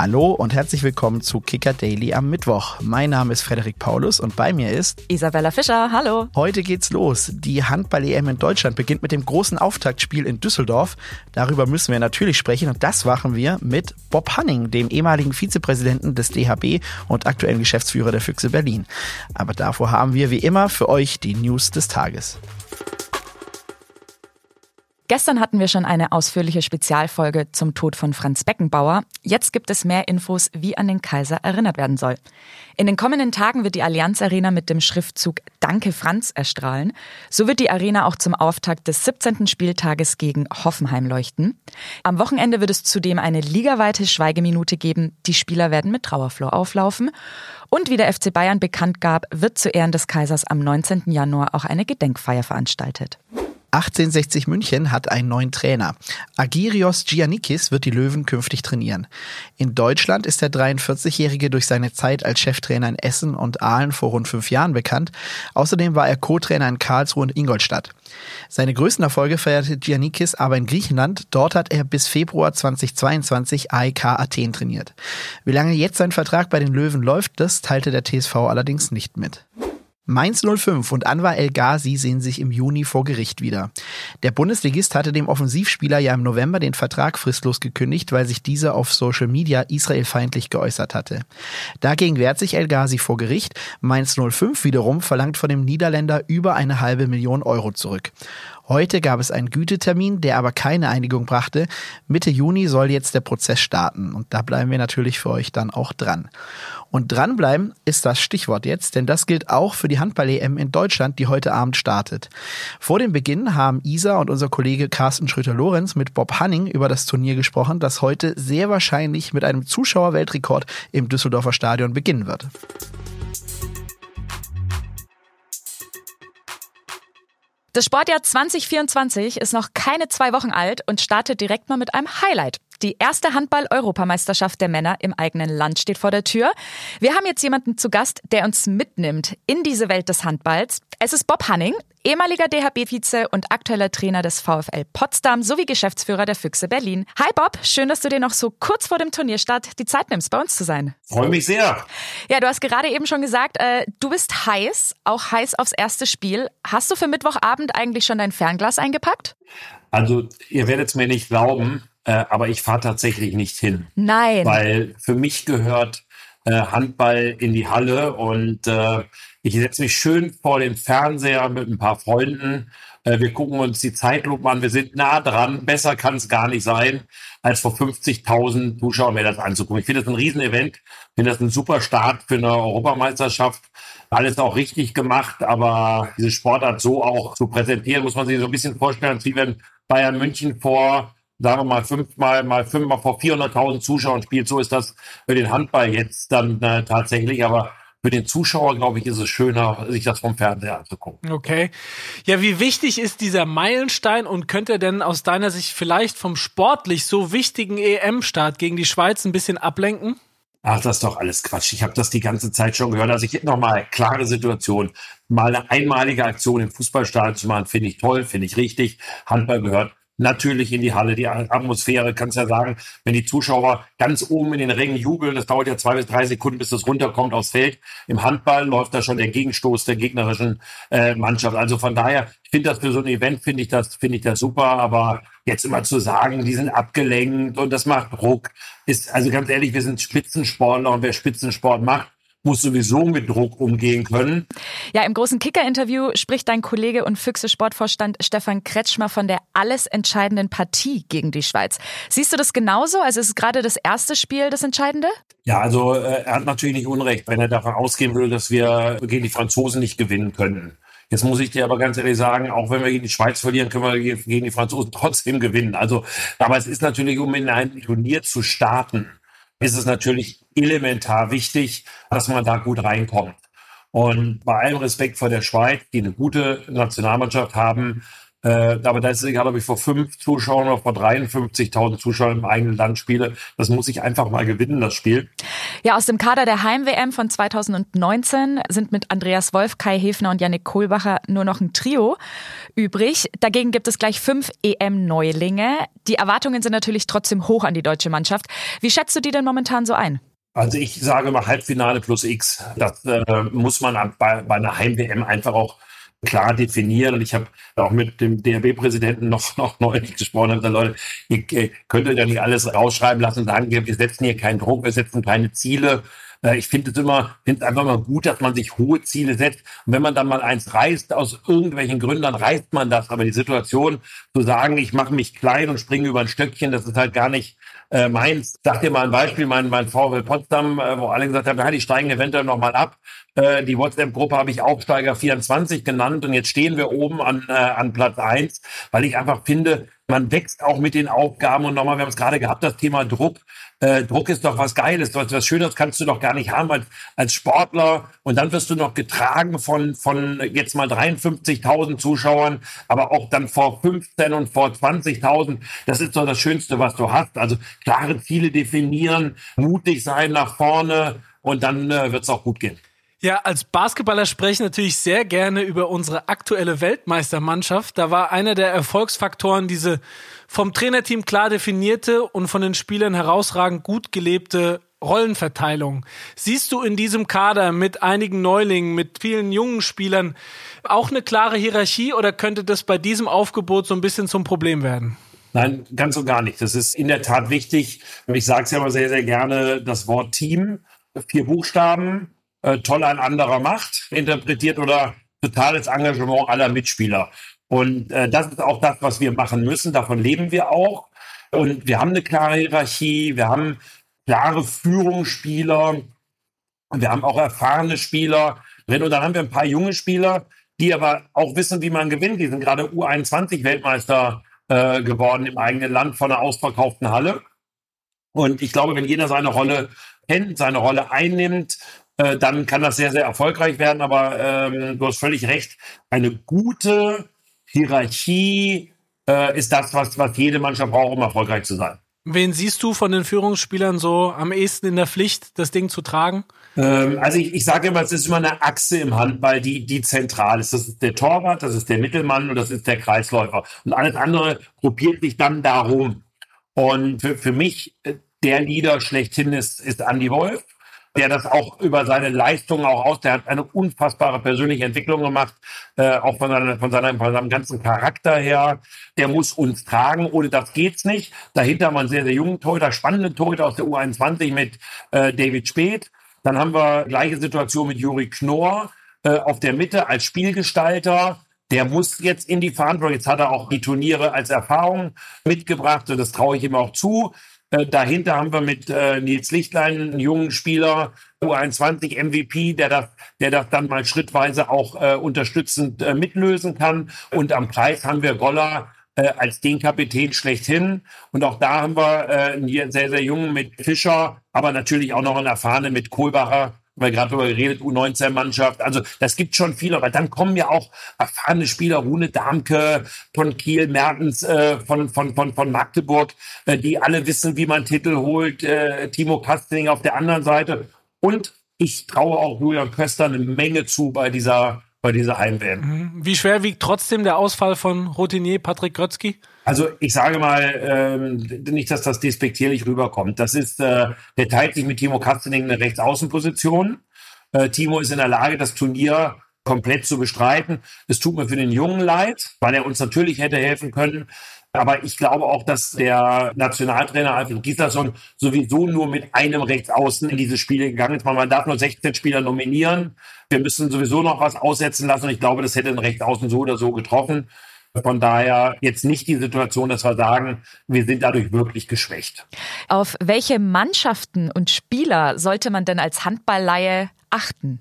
Hallo und herzlich willkommen zu Kicker Daily am Mittwoch. Mein Name ist Frederik Paulus und bei mir ist Isabella Fischer. Hallo. Heute geht's los. Die Handball-EM in Deutschland beginnt mit dem großen Auftaktspiel in Düsseldorf. Darüber müssen wir natürlich sprechen und das machen wir mit Bob Hanning, dem ehemaligen Vizepräsidenten des DHB und aktuellen Geschäftsführer der Füchse Berlin. Aber davor haben wir wie immer für euch die News des Tages. Gestern hatten wir schon eine ausführliche Spezialfolge zum Tod von Franz Beckenbauer. Jetzt gibt es mehr Infos, wie an den Kaiser erinnert werden soll. In den kommenden Tagen wird die Allianz Arena mit dem Schriftzug Danke Franz erstrahlen. So wird die Arena auch zum Auftakt des 17. Spieltages gegen Hoffenheim leuchten. Am Wochenende wird es zudem eine ligaweite Schweigeminute geben. Die Spieler werden mit Trauerflor auflaufen. Und wie der FC Bayern bekannt gab, wird zu Ehren des Kaisers am 19. Januar auch eine Gedenkfeier veranstaltet. 1860 München hat einen neuen Trainer. Agirios Giannikis wird die Löwen künftig trainieren. In Deutschland ist der 43-Jährige durch seine Zeit als Cheftrainer in Essen und Aalen vor rund fünf Jahren bekannt. Außerdem war er Co-Trainer in Karlsruhe und Ingolstadt. Seine größten Erfolge feierte Giannikis aber in Griechenland. Dort hat er bis Februar 2022 AEK Athen trainiert. Wie lange jetzt sein Vertrag bei den Löwen läuft, das teilte der TSV allerdings nicht mit. Mainz 05 und Anwar El Ghazi sehen sich im Juni vor Gericht wieder. Der Bundesligist hatte dem Offensivspieler ja im November den Vertrag fristlos gekündigt, weil sich dieser auf Social Media israelfeindlich geäußert hatte. Dagegen wehrt sich El Ghazi vor Gericht. Mainz 05 wiederum verlangt von dem Niederländer über eine halbe Million Euro zurück. Heute gab es einen Gütetermin, der aber keine Einigung brachte. Mitte Juni soll jetzt der Prozess starten und da bleiben wir natürlich für euch dann auch dran. Und dranbleiben ist das Stichwort jetzt, denn das gilt auch für die Handball-EM in Deutschland, die heute Abend startet. Vor dem Beginn haben Isa und unser Kollege Carsten Schröter-Lorenz mit Bob Hanning über das Turnier gesprochen, das heute sehr wahrscheinlich mit einem Zuschauerweltrekord im Düsseldorfer Stadion beginnen wird. Das Sportjahr 2024 ist noch keine zwei Wochen alt und startet direkt mal mit einem Highlight. Die erste Handball-Europameisterschaft der Männer im eigenen Land steht vor der Tür. Wir haben jetzt jemanden zu Gast, der uns mitnimmt in diese Welt des Handballs. Es ist Bob Hanning, ehemaliger DHB-Vize und aktueller Trainer des VfL Potsdam sowie Geschäftsführer der Füchse Berlin. Hi Bob, schön, dass du dir noch so kurz vor dem Turnierstart die Zeit nimmst, bei uns zu sein. Freue mich sehr. Ja, du hast gerade eben schon gesagt, äh, du bist heiß, auch heiß aufs erste Spiel. Hast du für Mittwochabend eigentlich schon dein Fernglas eingepackt? Also, ihr werdet es mir nicht glauben, äh, aber ich fahre tatsächlich nicht hin. Nein. Weil für mich gehört äh, Handball in die Halle und äh, ich setze mich schön vor den Fernseher mit ein paar Freunden. Äh, wir gucken uns die Zeitlupe an. Wir sind nah dran. Besser kann es gar nicht sein, als vor 50.000 Zuschauern mir das anzugucken. Ich finde das ein Riesenevent. Ich finde das ein super Start für eine Europameisterschaft. Alles auch richtig gemacht, aber diese Sportart so auch zu präsentieren, muss man sich so ein bisschen vorstellen, wie wenn Bayern München vor sagen wir mal fünfmal mal fünfmal vor 400.000 Zuschauern spielt. So ist das für den Handball jetzt dann äh, tatsächlich. Aber für den Zuschauer, glaube ich, ist es schöner, sich das vom Fernseher anzugucken. Okay. Ja, wie wichtig ist dieser Meilenstein und könnte denn aus deiner Sicht vielleicht vom sportlich so wichtigen EM-Start gegen die Schweiz ein bisschen ablenken? Ach, das ist doch alles Quatsch. Ich habe das die ganze Zeit schon gehört. Also ich nochmal klare Situation. Mal eine einmalige Aktion im Fußballstadion zu machen, finde ich toll, finde ich richtig. Handball gehört natürlich in die Halle. Die Atmosphäre, kannst ja sagen, wenn die Zuschauer ganz oben in den Rängen jubeln, das dauert ja zwei bis drei Sekunden, bis das runterkommt aufs Feld. Im Handball läuft da schon der Gegenstoß der gegnerischen äh, Mannschaft. Also von daher, ich finde das für so ein Event, finde ich das, finde ich das super, aber jetzt immer zu sagen, die sind abgelenkt und das macht Druck, ist, also ganz ehrlich, wir sind Spitzensportler und wer Spitzensport macht, muss sowieso mit Druck umgehen können. Ja, im großen Kicker-Interview spricht dein Kollege und Füchse Sportvorstand Stefan Kretschmer von der alles entscheidenden Partie gegen die Schweiz. Siehst du das genauso? Also ist gerade das erste Spiel das Entscheidende? Ja, also äh, er hat natürlich nicht Unrecht, wenn er davon ausgehen will, dass wir gegen die Franzosen nicht gewinnen können. Jetzt muss ich dir aber ganz ehrlich sagen, auch wenn wir gegen die Schweiz verlieren, können wir gegen die Franzosen trotzdem gewinnen. Also, aber es ist natürlich, um in ein Turnier zu starten, ist es natürlich elementar wichtig, dass man da gut reinkommt. Und bei allem Respekt vor der Schweiz, die eine gute Nationalmannschaft haben, Äh, aber das ist egal, ob ich vor fünf Zuschauern oder vor 53.000 Zuschauern im eigenen Land spiele. Das muss ich einfach mal gewinnen, das Spiel. Ja, aus dem Kader der Heim-WM von 2019 sind mit Andreas Wolf, Kai Hefner und Yannick Kohlbacher nur noch ein Trio übrig. Dagegen gibt es gleich fünf EM-Neulinge. Die Erwartungen sind natürlich trotzdem hoch an die deutsche Mannschaft. Wie schätzt du die denn momentan so ein? Also ich sage mal Halbfinale plus X. Das äh, muss man bei, bei einer Heim-WM einfach auch klar definieren. Und ich habe auch mit dem DRB-Präsidenten noch, noch neulich gesprochen und gesagt, Leute, ihr könnt euch ja nicht alles rausschreiben lassen und sagen, wir, setzen hier keinen Druck, wir setzen keine Ziele. Äh, ich finde es immer, finde es einfach mal gut, dass man sich hohe Ziele setzt. Und wenn man dann mal eins reißt, aus irgendwelchen Gründen, dann reißt man das. Aber die Situation zu sagen, ich mache mich klein und springe über ein Stöckchen, das ist halt gar nicht äh, meins. Sag dir mal ein Beispiel, mein, mein VW Potsdam, äh, wo alle gesagt haben, ja, die steigen eventuell nochmal ab. Äh, die WhatsApp-Gruppe habe ich Aufsteiger 24 genannt und jetzt stehen wir oben an, äh, an Platz eins, weil ich einfach finde, man wächst auch mit den Aufgaben und nochmal, wir haben es gerade gehabt, das Thema Druck äh, Druck ist doch was Geiles, was, was Schöneres kannst du doch gar nicht haben als, als Sportler. Und dann wirst du noch getragen von, von jetzt mal 53.000 Zuschauern, aber auch dann vor 15 und vor 20.000. Das ist doch das Schönste, was du hast. Also klare Ziele definieren, mutig sein nach vorne und dann äh, wird es auch gut gehen. Ja, als Basketballer spreche ich natürlich sehr gerne über unsere aktuelle Weltmeistermannschaft. Da war einer der Erfolgsfaktoren diese vom Trainerteam klar definierte und von den Spielern herausragend gut gelebte Rollenverteilung. Siehst du in diesem Kader mit einigen Neulingen, mit vielen jungen Spielern auch eine klare Hierarchie oder könnte das bei diesem Aufgebot so ein bisschen zum Problem werden? Nein, ganz und gar nicht. Das ist in der Tat wichtig. Ich sage es ja immer sehr, sehr gerne, das Wort Team, vier Buchstaben, äh, toll ein anderer macht, interpretiert oder totales Engagement aller Mitspieler. Und äh, das ist auch das, was wir machen müssen. Davon leben wir auch. Und wir haben eine klare Hierarchie, wir haben klare Führungsspieler, wir haben auch erfahrene Spieler drin. Und dann haben wir ein paar junge Spieler, die aber auch wissen, wie man gewinnt. Die sind gerade U21-Weltmeister äh, geworden im eigenen Land von einer ausverkauften Halle. Und ich glaube, wenn jeder seine Rolle kennt, seine Rolle einnimmt äh, dann kann das sehr, sehr erfolgreich werden. Aber ähm, du hast völlig recht. Eine gute Hierarchie äh, ist das, was, was jede Mannschaft braucht, um erfolgreich zu sein. Wen siehst du von den Führungsspielern so am ehesten in der Pflicht, das Ding zu tragen? Ähm, also ich, ich sage immer, es ist immer eine Achse im Handball, die, die zentral ist. Das ist der Torwart, das ist der Mittelmann und das ist der Kreisläufer. Und alles andere gruppiert sich dann darum. Und für, für mich äh, der Leader schlechthin ist, ist Andy Wolf der das auch über seine Leistungen auch aus, der hat eine unfassbare persönliche Entwicklung gemacht, äh, auch von, seiner, von, seiner, von seinem ganzen Charakter her. Der muss uns tragen, ohne das geht's nicht. Dahinter haben wir einen sehr, sehr jungen Torhüter, spannenden Torhüter aus der U21 mit äh, David Speth. Dann haben wir gleiche Situation mit Juri Knorr äh, auf der Mitte als Spielgestalter. Der muss jetzt in die Verantwortung. Jetzt hat er auch die Turniere als Erfahrung mitgebracht und das traue ich ihm auch zu. Äh, dahinter haben wir mit äh, Nils Lichtlein einen jungen Spieler, U21 MVP, der das, der das dann mal schrittweise auch äh, unterstützend äh, mitlösen kann. Und am Preis haben wir Goller äh, als den Kapitän schlechthin. Und auch da haben wir äh, einen sehr, sehr jungen mit Fischer, aber natürlich auch noch einen erfahrenen mit Kohlbacher, weil gerade darüber geredet, U19-Mannschaft. Also das gibt schon viel, aber dann kommen ja auch erfahrene Spieler, Rune Darmke von Kiel, Mertens äh, von, von, von, von Magdeburg, äh, die alle wissen, wie man Titel holt, äh, Timo Kastening auf der anderen Seite. Und ich traue auch Julian Köster eine Menge zu bei dieser bei dieser Heim-WM. Mhm. Wie schwer wiegt trotzdem der Ausfall von Routinier Patrick Grötzky? Also ich sage mal, ähm, nicht, dass das despektierlich rüberkommt. Das ist, äh, der teilt sich mit Timo Kastening eine Rechtsaußenposition. Äh, Timo ist in der Lage, das Turnier komplett zu bestreiten. Es tut mir für den Jungen leid, weil er uns natürlich hätte helfen können. Aber ich glaube auch, dass der Nationaltrainer Alfred Gislason sowieso nur mit einem Rechtsaußen in diese Spiele gegangen ist. Man darf nur 16 Spieler nominieren. Wir müssen sowieso noch was aussetzen lassen. Und ich glaube, das hätte ein Rechtsaußen so oder so getroffen. Von daher jetzt nicht die Situation, dass wir sagen, wir sind dadurch wirklich geschwächt. Auf welche Mannschaften und Spieler sollte man denn als Handballleihe achten?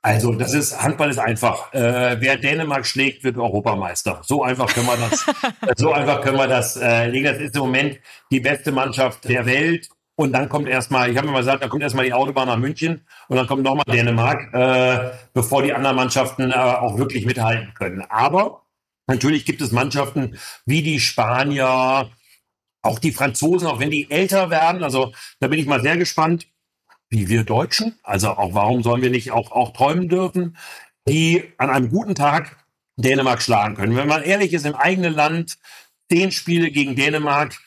Also das ist Handball ist einfach. Äh, wer Dänemark schlägt, wird Europameister. So einfach können wir das. so einfach können wir das äh, legen. Das ist im Moment die beste Mannschaft der Welt. Und dann kommt erstmal, ich habe mir mal gesagt, da kommt erstmal die Autobahn nach München und dann kommt nochmal Dänemark, äh, bevor die anderen Mannschaften äh, auch wirklich mithalten können. Aber Natürlich gibt es Mannschaften wie die Spanier, auch die Franzosen, auch wenn die älter werden. Also da bin ich mal sehr gespannt, wie wir Deutschen, also auch warum sollen wir nicht auch, auch träumen dürfen, die an einem guten Tag Dänemark schlagen können. Wenn man ehrlich ist, im eigenen Land zehn Spiele gegen Dänemark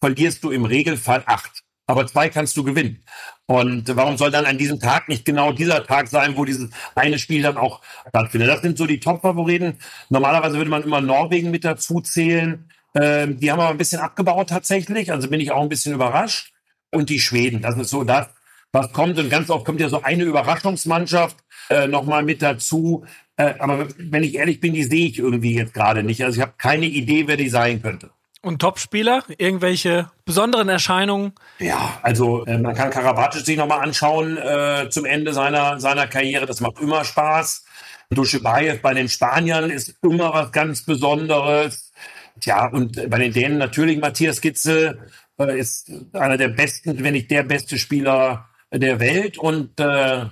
verlierst du im Regelfall acht. Aber zwei kannst du gewinnen. Und warum soll dann an diesem Tag nicht genau dieser Tag sein, wo dieses eine Spiel dann auch stattfindet? Das sind so die Top-Favoriten. Normalerweise würde man immer Norwegen mit dazu zählen. Ähm, die haben aber ein bisschen abgebaut tatsächlich. Also bin ich auch ein bisschen überrascht. Und die Schweden, das ist so das, was kommt. Und ganz oft kommt ja so eine Überraschungsmannschaft äh, nochmal mit dazu. Äh, aber wenn ich ehrlich bin, die sehe ich irgendwie jetzt gerade nicht. Also ich habe keine Idee, wer die sein könnte. Und Topspieler? Irgendwelche besonderen Erscheinungen? Ja, also äh, man kann Karabatic sich nochmal anschauen äh, zum Ende seiner, seiner Karriere. Das macht immer Spaß. Duschebaev bei den Spaniern ist immer was ganz Besonderes. Tja, und bei den Dänen natürlich Matthias Gitzel äh, ist einer der besten, wenn nicht der beste Spieler der Welt. Und äh,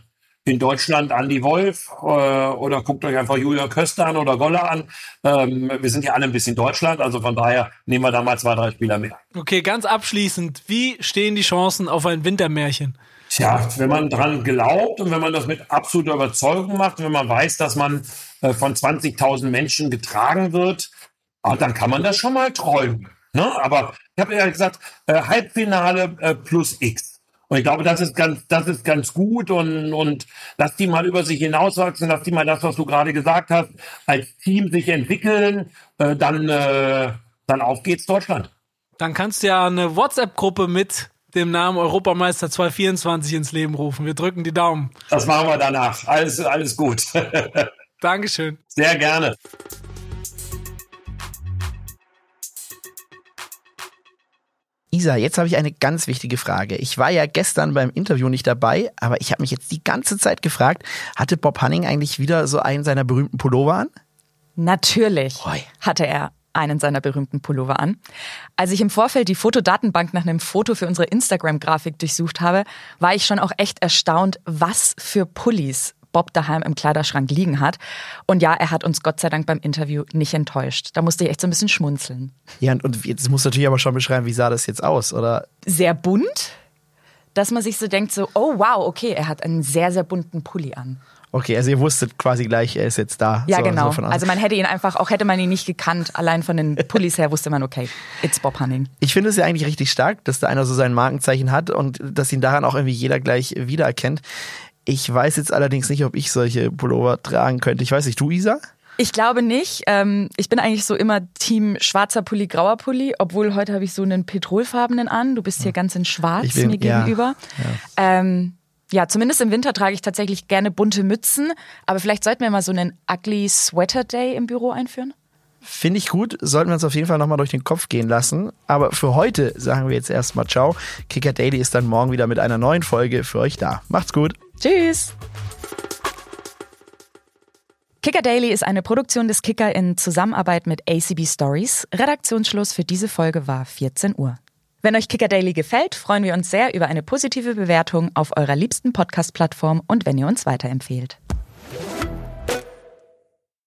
in Deutschland Andy Wolf äh, oder guckt euch einfach Julia Köster an oder Goller an. Ähm, wir sind ja alle ein bisschen Deutschland, also von daher nehmen wir da mal zwei, drei Spieler mehr. Okay, ganz abschließend, wie stehen die Chancen auf ein Wintermärchen? Tja, wenn man dran glaubt und wenn man das mit absoluter Überzeugung macht, wenn man weiß, dass man äh, von 20.000 Menschen getragen wird, ah, dann kann man das schon mal träumen. Ne? Aber ich habe ja gesagt, äh, Halbfinale äh, plus X. Und ich glaube, das ist ganz, das ist ganz gut und, und lass die mal über sich hinauswachsen, lass die mal das, was du gerade gesagt hast, als Team sich entwickeln, äh, dann, äh, dann auf geht's Deutschland. Dann kannst du ja eine WhatsApp-Gruppe mit dem Namen Europameister 2024 ins Leben rufen. Wir drücken die Daumen. Das machen wir danach. Alles, alles gut. Dankeschön. Sehr gerne. Isa, jetzt habe ich eine ganz wichtige Frage. Ich war ja gestern beim Interview nicht dabei, aber ich habe mich jetzt die ganze Zeit gefragt, hatte Bob Hanning eigentlich wieder so einen seiner berühmten Pullover an? Natürlich Oi. hatte er einen seiner berühmten Pullover an. Als ich im Vorfeld die Fotodatenbank nach einem Foto für unsere Instagram-Grafik durchsucht habe, war ich schon auch echt erstaunt, was für Pullis Bob daheim im Kleiderschrank liegen hat. Und ja, er hat uns Gott sei Dank beim Interview nicht enttäuscht. Da musste ich echt so ein bisschen schmunzeln. Ja, und- jetzt musst du natürlich aber schon beschreiben, wie sah das jetzt aus, oder? Sehr bunt, dass man sich so denkt, so, oh wow, okay, er hat einen sehr, sehr bunten Pulli an. Okay, also ihr wusstet quasi gleich, er ist jetzt da. Ja, so, genau. So also man hätte ihn einfach, auch hätte man ihn nicht gekannt, allein von den Pullis her wusste man, okay, it's Bob Hanning. ich finde es ja eigentlich richtig stark, dass da einer so sein Markenzeichen hat und dass ihn daran auch irgendwie jeder gleich wiedererkennt. Ich weiß jetzt allerdings nicht, ob ich solche Pullover tragen könnte. Ich weiß nicht, du, Isa? Ich glaube nicht. Ähm, ich bin eigentlich so immer Team schwarzer Pulli, grauer Pulli, obwohl heute habe ich so einen petrolfarbenen an. Du bist hier ganz in schwarz bin- mir ja, gegenüber. Ähm, ja, zumindest im Winter trage ich tatsächlich gerne bunte Mützen, aber vielleicht sollten wir mal so einen Ugly Sweater Day im Büro einführen. Finde ich gut, sollten wir uns auf jeden Fall nochmal durch den Kopf gehen lassen. Aber für heute sagen wir jetzt erstmal Ciao. Kicker Daily ist dann morgen wieder mit einer neuen Folge für euch da. Macht's gut. Tschüss! Kicker Daily ist eine Produktion des Kicker in Zusammenarbeit mit ACB Stories. Redaktionsschluss für diese Folge war 14 Uhr. Wenn euch Kicker Daily gefällt, freuen wir uns sehr über eine positive Bewertung auf eurer liebsten Podcast-Plattform und wenn ihr uns weiterempfehlt.